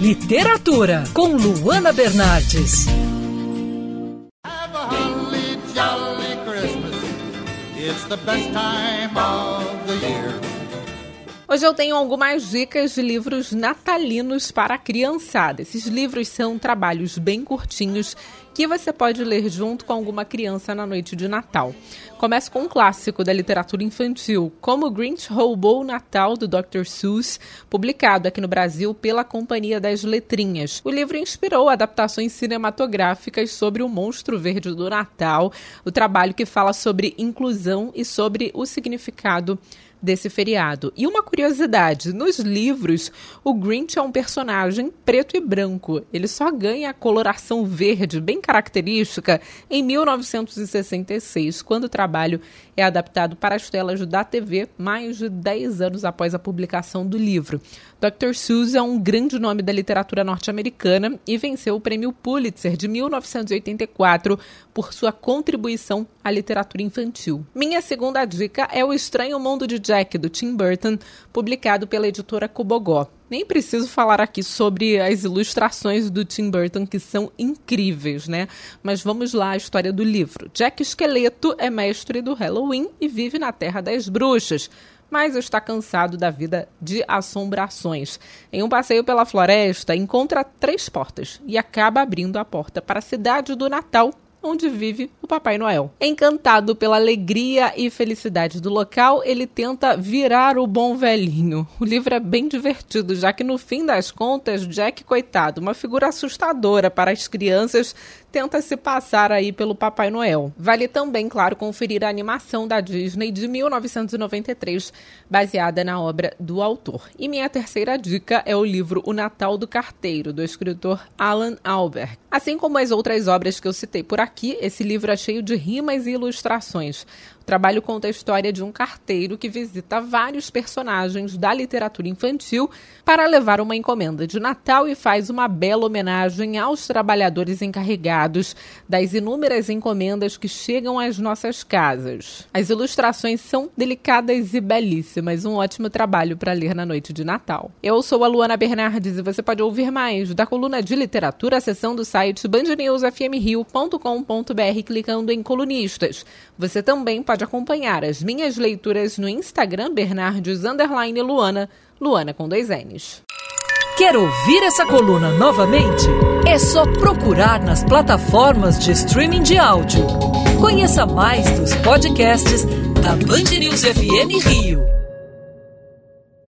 Literatura com Luana Bernardes. It's the best time of the year. Hoje eu tenho algumas dicas de livros natalinos para a criançada. Esses livros são trabalhos bem curtinhos que você pode ler junto com alguma criança na noite de Natal. Começo com um clássico da literatura infantil, Como Grinch Roubou o Natal, do Dr. Seuss, publicado aqui no Brasil pela Companhia das Letrinhas. O livro inspirou adaptações cinematográficas sobre o monstro verde do Natal, o trabalho que fala sobre inclusão e sobre o significado desse feriado. E uma curiosidade: nos livros, o Grinch é um personagem preto e branco. Ele só ganha a coloração verde, bem característica, em 1966, quando o trabalho é adaptado para as telas da TV, mais de 10 anos após a publicação do livro. Dr. Seuss é um grande nome da literatura norte-americana e venceu o prêmio Pulitzer de 1984 por sua contribuição à literatura infantil. Minha segunda dica é O Estranho Mundo de Jack, do Tim Burton, publicado pela editora Cobogó. Nem preciso falar aqui sobre as ilustrações do Tim Burton, que são incríveis, né? Mas vamos lá à história do livro. Jack Esqueleto é mestre do Halloween e vive na Terra das Bruxas mas está cansado da vida de assombrações. Em um passeio pela floresta, encontra três portas e acaba abrindo a porta para a cidade do Natal, onde vive o Papai Noel. Encantado pela alegria e felicidade do local, ele tenta virar o bom velhinho. O livro é bem divertido, já que no fim das contas, Jack, coitado, uma figura assustadora para as crianças, tenta se passar aí pelo Papai Noel. Vale também, claro, conferir a animação da Disney de 1993, baseada na obra do autor. E minha terceira dica é o livro O Natal do Carteiro, do escritor Alan Albert. Assim como as outras obras que eu citei por aqui, esse livro é cheio de rimas e ilustrações. O trabalho conta a história de um carteiro que visita vários personagens da literatura infantil para levar uma encomenda de Natal e faz uma bela homenagem aos trabalhadores encarregados das inúmeras encomendas que chegam às nossas casas. As ilustrações são delicadas e belíssimas, um ótimo trabalho para ler na noite de Natal. Eu sou a Luana Bernardes e você pode ouvir mais da coluna de literatura, seção do site bandnewsfmrio.com.br clicando em colunistas. Você também pode acompanhar as minhas leituras no Instagram Bernardes Luana, Luana com dois N's. Quer ouvir essa coluna novamente? É só procurar nas plataformas de streaming de áudio. Conheça mais dos podcasts da Band News FM Rio.